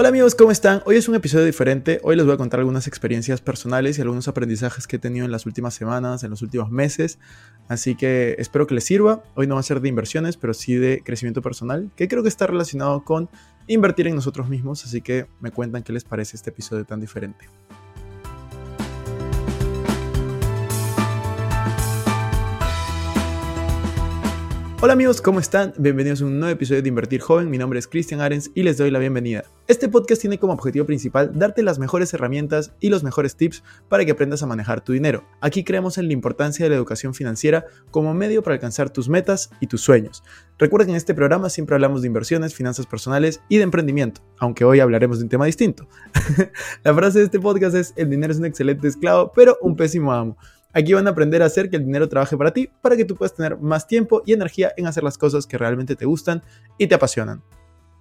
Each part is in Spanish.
Hola amigos, ¿cómo están? Hoy es un episodio diferente. Hoy les voy a contar algunas experiencias personales y algunos aprendizajes que he tenido en las últimas semanas, en los últimos meses. Así que espero que les sirva. Hoy no va a ser de inversiones, pero sí de crecimiento personal, que creo que está relacionado con invertir en nosotros mismos. Así que me cuentan qué les parece este episodio tan diferente. Hola amigos, ¿cómo están? Bienvenidos a un nuevo episodio de Invertir Joven. Mi nombre es Cristian Arens y les doy la bienvenida. Este podcast tiene como objetivo principal darte las mejores herramientas y los mejores tips para que aprendas a manejar tu dinero. Aquí creemos en la importancia de la educación financiera como medio para alcanzar tus metas y tus sueños. Recuerda que en este programa siempre hablamos de inversiones, finanzas personales y de emprendimiento, aunque hoy hablaremos de un tema distinto. la frase de este podcast es, el dinero es un excelente esclavo, pero un pésimo amo. Aquí van a aprender a hacer que el dinero trabaje para ti, para que tú puedas tener más tiempo y energía en hacer las cosas que realmente te gustan y te apasionan.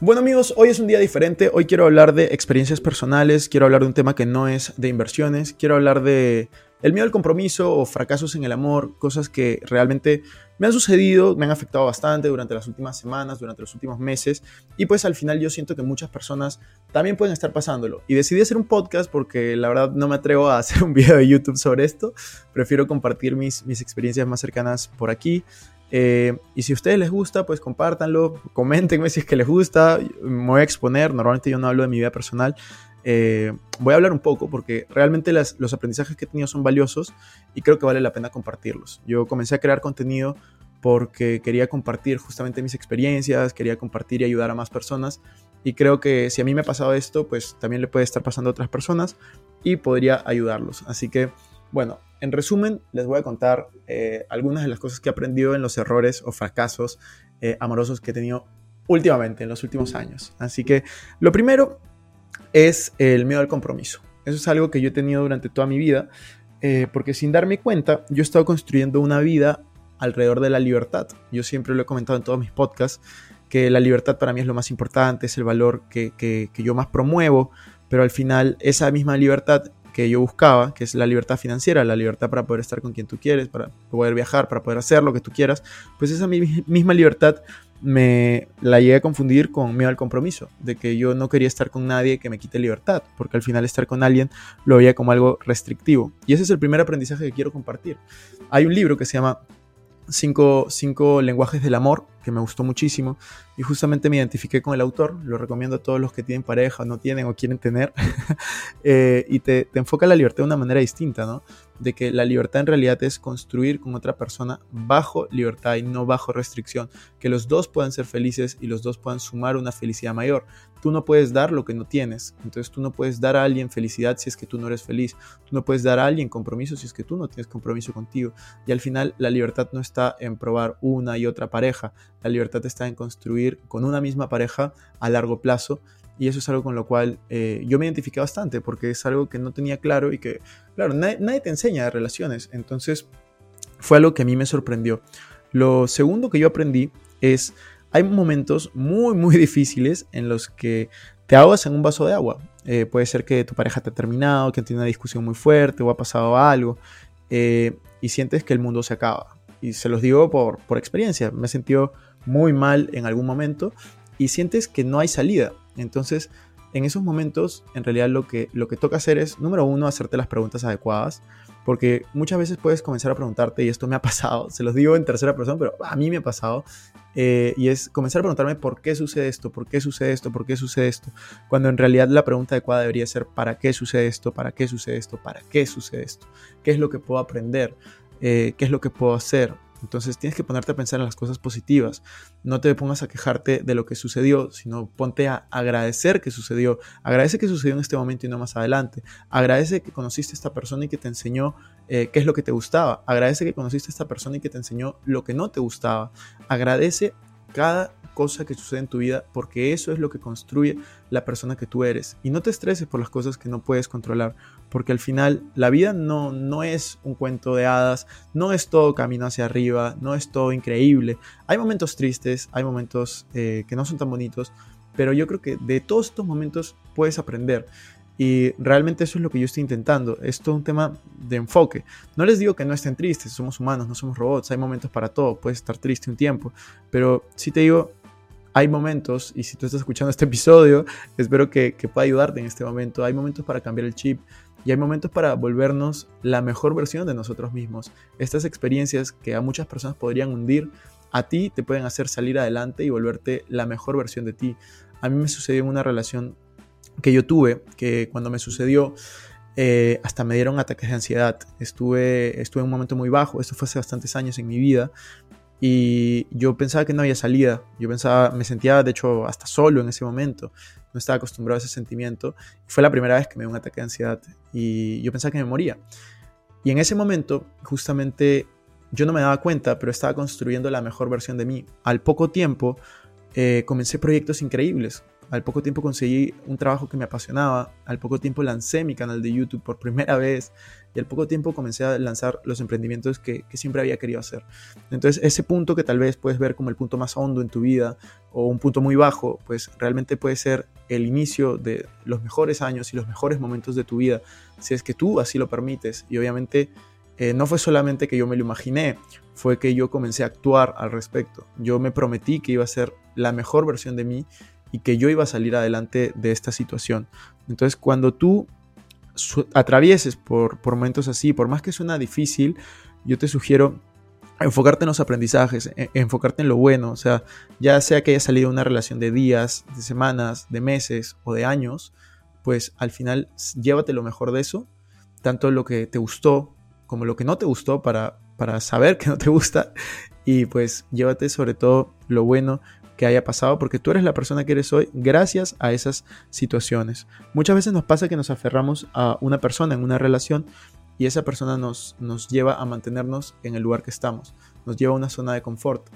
Bueno amigos, hoy es un día diferente, hoy quiero hablar de experiencias personales, quiero hablar de un tema que no es de inversiones, quiero hablar de el miedo al compromiso o fracasos en el amor, cosas que realmente me han sucedido, me han afectado bastante durante las últimas semanas, durante los últimos meses, y pues al final yo siento que muchas personas también pueden estar pasándolo. Y decidí hacer un podcast porque la verdad no me atrevo a hacer un video de YouTube sobre esto, prefiero compartir mis, mis experiencias más cercanas por aquí. Eh, y si a ustedes les gusta, pues compártanlo, coméntenme si es que les gusta, me voy a exponer, normalmente yo no hablo de mi vida personal, eh, voy a hablar un poco porque realmente los aprendizajes que he tenido son valiosos y creo que vale la pena compartirlos. Yo comencé a crear contenido porque quería compartir justamente mis experiencias, quería compartir y ayudar a más personas y creo que si a mí me ha pasado esto, pues también le puede estar pasando a otras personas y podría ayudarlos. Así que, bueno, en resumen, les voy a contar eh, algunas de las cosas que he aprendido en los errores o fracasos eh, amorosos que he tenido últimamente, en los últimos años. Así que, lo primero es el miedo al compromiso. Eso es algo que yo he tenido durante toda mi vida, eh, porque sin darme cuenta, yo he estado construyendo una vida alrededor de la libertad. Yo siempre lo he comentado en todos mis podcasts, que la libertad para mí es lo más importante, es el valor que, que yo más promuevo, pero al final esa misma libertad que yo buscaba, que es la libertad financiera, la libertad para poder estar con quien tú quieres, para poder viajar, para poder hacer lo que tú quieras, pues esa misma libertad me la llegué a confundir con miedo al compromiso, de que yo no quería estar con nadie que me quite libertad, porque al final estar con alguien lo veía como algo restrictivo. Y ese es el primer aprendizaje que quiero compartir. Hay un libro que se llama cinco, cinco lenguajes del amor, que me gustó muchísimo, y justamente me identifiqué con el autor, lo recomiendo a todos los que tienen pareja, no tienen o quieren tener, eh, y te, te, enfoca la libertad de una manera distinta, ¿no? De que la libertad en realidad es construir con otra persona bajo libertad y no bajo restricción, que los dos puedan ser felices y los dos puedan sumar una felicidad mayor. Tú no puedes dar lo que no tienes, entonces tú no puedes dar a alguien felicidad si es que tú no eres feliz, tú no puedes dar a alguien compromiso si es que tú no tienes compromiso contigo, y al final la libertad no está en probar una y otra pareja, la libertad está en construir con una misma pareja a largo plazo. Y eso es algo con lo cual eh, yo me identifiqué bastante porque es algo que no tenía claro y que, claro, nadie, te enseña de relaciones. Entonces fue algo que a mí me sorprendió. Lo segundo que yo aprendí es, hay momentos muy, muy difíciles en los que te ahogas en un vaso de agua. Eh, puede ser que tu pareja te ha terminado, que tiene una discusión muy fuerte o ha pasado algo eh, y sientes que el mundo se acaba. Y se los digo por, por experiencia. Me he sentido muy mal en algún momento y sientes que no hay salida. Entonces, en esos momentos, en realidad lo que, lo que toca hacer es, número uno, hacerte las preguntas adecuadas, porque muchas veces puedes comenzar a preguntarte, y esto me ha pasado, se los digo en tercera persona, pero a mí me ha pasado, eh, y es comenzar a preguntarme por qué sucede esto, por qué sucede esto, por qué sucede esto, cuando en realidad la pregunta adecuada debería ser para qué sucede esto, para qué sucede esto, para qué sucede esto, qué es lo que puedo aprender, eh, qué es lo que puedo hacer, Entonces tienes que ponerte a pensar en las cosas positivas. No te pongas a quejarte de lo que sucedió, sino ponte a agradecer que sucedió. Agradece que sucedió en este momento y no más adelante. Agradece que conociste a esta persona y que te enseñó eh, qué es lo que te gustaba. Agradece que conociste a esta persona y que te enseñó lo que no te gustaba. Agradece cada cosa que sucede en tu vida porque eso es lo que construye la persona que tú eres. Y no te estreses por las cosas que no puedes controlar, porque al final la vida no, no es un cuento de hadas, no es todo camino hacia arriba, no es todo increíble. Hay momentos tristes, hay momentos eh, que no son tan bonitos, pero yo creo que de todos estos momentos puedes aprender. Y realmente eso es lo que yo estoy intentando. Es un tema de enfoque. No les digo que no estén tristes, somos humanos, no somos robots, hay momentos para todo, puedes estar triste un tiempo, pero sí te digo, hay momentos, y si tú estás escuchando este episodio, espero que, pueda ayudarte en este momento. Hay momentos para cambiar el chip y hay momentos para volvernos la mejor versión de nosotros mismos. Estas experiencias que a muchas personas podrían hundir, a ti te pueden hacer salir adelante y volverte la mejor versión de ti. A mí me sucedió en una relación que yo tuve, que cuando me sucedió, eh, hasta me dieron ataques de ansiedad. Estuve, estuve en un momento muy bajo, esto fue hace bastantes años en mi vida, y yo pensaba que no había salida. Yo pensaba, me sentía de hecho hasta solo en ese momento. No estaba acostumbrado a ese sentimiento. Fue la primera vez que me dio un ataque de ansiedad y yo pensaba que me moría. Y en ese momento, justamente, yo no me daba cuenta, pero estaba construyendo la mejor versión de mí. Al poco tiempo, eh, comencé proyectos increíbles. Al poco tiempo conseguí un trabajo que me apasionaba. Al poco tiempo lancé mi canal de YouTube por primera vez. Y al poco tiempo comencé a lanzar los emprendimientos que, siempre había querido hacer. Entonces ese punto que tal vez puedes ver como el punto más hondo en tu vida o un punto muy bajo, pues realmente puede ser el inicio de los mejores años y los mejores momentos de tu vida, si es que tú así lo permites. Y obviamente eh, no fue solamente que yo me lo imaginé, fue que yo comencé a actuar al respecto. Yo me prometí que iba a ser la mejor versión de mí y que yo iba a salir adelante de esta situación. Entonces, cuando tú atravieses por, momentos así, por más que suena difícil, yo te sugiero enfocarte en los aprendizajes, e, enfocarte en lo bueno, o sea, ya sea que haya salido una relación de días, de semanas, de meses o de años, pues al final llévate lo mejor de eso, tanto lo que te gustó como lo que no te gustó para, para saber que no te gusta y pues llévate sobre todo lo bueno que haya pasado, porque tú eres la persona que eres hoy gracias a esas situaciones. Muchas veces nos pasa que nos aferramos a una persona en una relación y esa persona nos, nos lleva a mantenernos en el lugar que estamos, nos lleva a una zona de confort.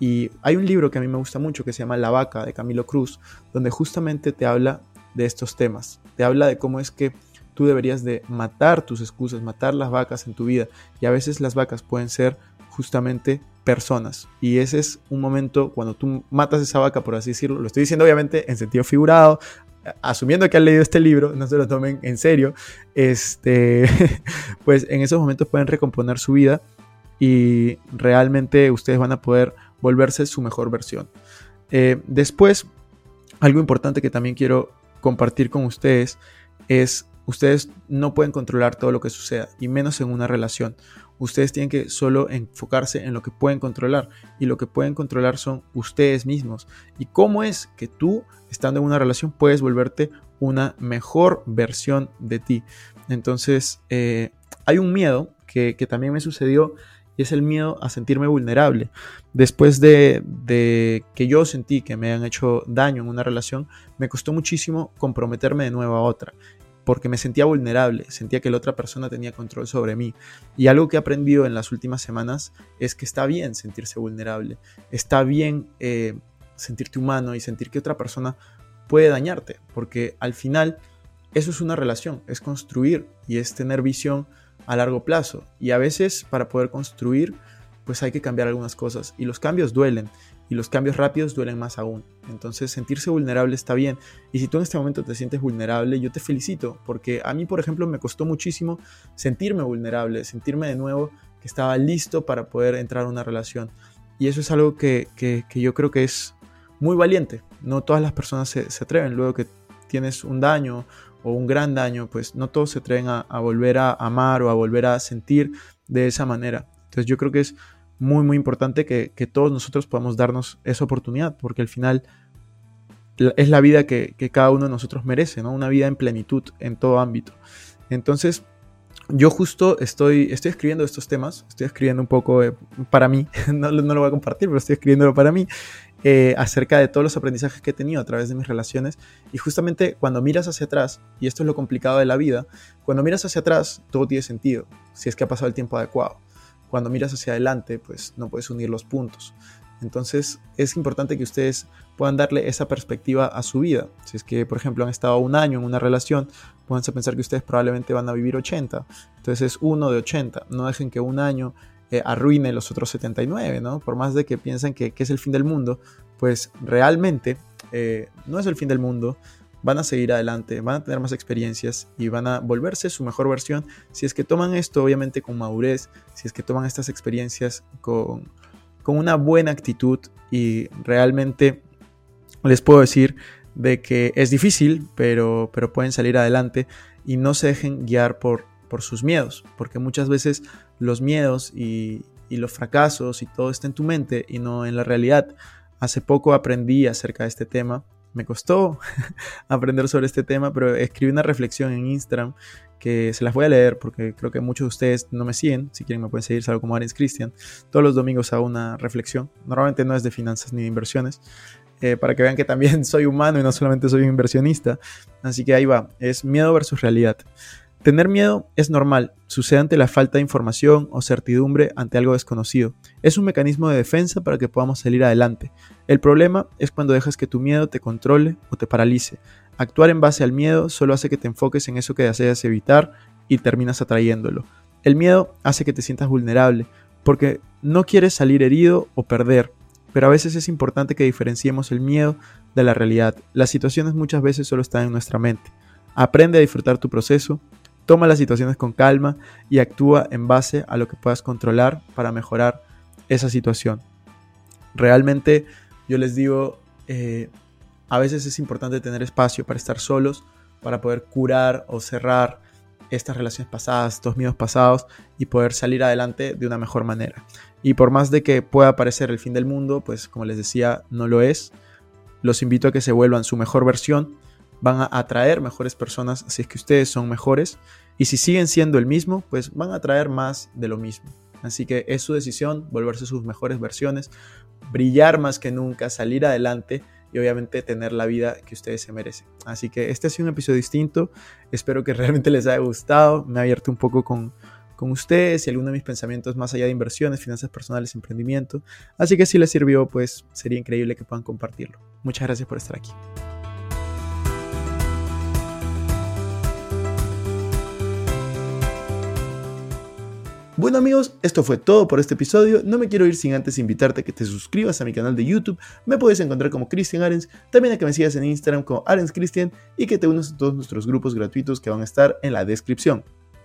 Y hay un libro que a mí me gusta mucho que se llama La vaca de Camilo Cruz, donde justamente te habla de estos temas, te habla de cómo es que tú deberías de matar tus excusas, matar las vacas en tu vida. Y a veces las vacas pueden ser justamente personas. Y ese es un momento cuando tú matas esa vaca, por así decirlo. Lo estoy diciendo obviamente en sentido figurado, asumiendo que han leído este libro, no se lo tomen en serio. Este, pues en esos momentos pueden recomponer su vida y realmente ustedes van a poder volverse su mejor versión. Eh, después, algo importante que también quiero compartir con ustedes es ustedes no pueden controlar todo lo que suceda y menos en una relación. Ustedes tienen que solo enfocarse en lo que pueden controlar y lo que pueden controlar son ustedes mismos. Y cómo es que tú estando en una relación puedes volverte una mejor versión de ti entonces eh, hay un miedo que, también me sucedió y es el miedo a sentirme vulnerable. Después de, de, que yo sentí que me han hecho daño en una relación, me costó muchísimo comprometerme de nuevo a otra porque me sentía vulnerable, sentía que la otra persona tenía control sobre mí. Y algo que he aprendido en las últimas semanas es que está bien sentirse vulnerable, está bien eh, sentirte humano y sentir que otra persona puede dañarte, porque al final eso es una relación, es construir y es tener visión a largo plazo. Y a veces para poder construir, pues hay que cambiar algunas cosas y los cambios duelen y los cambios rápidos duelen más aún. Entonces sentirse vulnerable está bien. Y si tú en este momento te sientes vulnerable, yo te felicito, porque a mí, por ejemplo, me costó muchísimo sentirme vulnerable, sentirme de nuevo que estaba listo para poder entrar a una relación. Y eso es algo que, yo creo que es muy valiente. No todas las personas se, atreven. Luego que tienes un daño o un gran daño, pues no todos se atreven a, a volver a amar o a volver a sentir de esa manera. Entonces yo creo que es muy, muy importante que, todos nosotros podamos darnos esa oportunidad, porque al final es la vida que, cada uno de nosotros merece, ¿no? Una vida en plenitud en todo ámbito. Entonces, yo justo estoy, estoy escribiendo estos temas, estoy escribiendo un poco eh, para mí, no, no, lo voy a compartir, pero estoy escribiéndolo para mí, eh, acerca de todos los aprendizajes que he tenido a través de mis relaciones. Y justamente cuando miras hacia atrás, y esto es lo complicado de la vida, cuando miras hacia atrás, todo tiene sentido, si es que ha pasado el tiempo adecuado. Cuando miras hacia adelante, pues no puedes unir los puntos. Entonces es importante que ustedes puedan darle esa perspectiva a su vida. Si es que, por ejemplo, han estado un año en una relación, pueden pensar que ustedes probablemente van a vivir 80. Entonces es uno de 80. No dejen que un año eh, arruine los otros 79, ¿no? Por más de que piensen que, es el fin del mundo, pues realmente eh, no es el fin del mundo. Van a seguir adelante, van a tener más experiencias y van a volverse su mejor versión si es que toman esto obviamente con madurez, si es que toman estas experiencias con, con una buena actitud y realmente les puedo decir de que es difícil, pero, pero pueden salir adelante y no se dejen guiar por, por sus miedos, porque muchas veces los miedos y, y los fracasos y todo está en tu mente y no en la realidad. Hace poco aprendí acerca de este tema me costó aprender sobre este tema, pero escribí una reflexión en Instagram que se las voy a leer porque creo que muchos de ustedes no me siguen. Si quieren me pueden seguir, salgo como Arens Christian. Todos los domingos hago una reflexión. Normalmente no es de finanzas ni de inversiones. Eh, para que vean que también soy humano y no solamente soy un inversionista. Así que ahí va. Es miedo versus realidad. Tener miedo es normal, sucede ante la falta de información o certidumbre ante algo desconocido. Es un mecanismo de defensa para que podamos salir adelante. El problema es cuando dejas que tu miedo te controle o te paralice. Actuar en base al miedo solo hace que te enfoques en eso que deseas evitar y terminas atrayéndolo. El miedo hace que te sientas vulnerable, porque no quieres salir herido o perder, pero a veces es importante que diferenciemos el miedo de la realidad. Las situaciones muchas veces solo están en nuestra mente. Aprende a disfrutar tu proceso, Toma las situaciones con calma y actúa en base a lo que puedas controlar para mejorar esa situación. Realmente yo les digo, eh, a veces es importante tener espacio para estar solos, para poder curar o cerrar estas relaciones pasadas, estos miedos pasados y poder salir adelante de una mejor manera. Y por más de que pueda parecer el fin del mundo, pues como les decía, no lo es. Los invito a que se vuelvan su mejor versión van a atraer mejores personas si es que ustedes son mejores. Y si siguen siendo el mismo, pues van a atraer más de lo mismo. Así que es su decisión volverse sus mejores versiones, brillar más que nunca, salir adelante y obviamente tener la vida que ustedes se merecen. Así que este ha sido un episodio distinto. Espero que realmente les haya gustado. Me ha abierto un poco con, con ustedes y algunos de mis pensamientos más allá de inversiones, finanzas personales, emprendimiento. Así que si les sirvió, pues sería increíble que puedan compartirlo. Muchas gracias por estar aquí. Bueno amigos, esto fue todo por este episodio. No me quiero ir sin antes invitarte a que te suscribas a mi canal de YouTube. Me puedes encontrar como Christian Arens, también a que me sigas en Instagram como Arens Christian y que te unas a todos nuestros grupos gratuitos que van a estar en la descripción.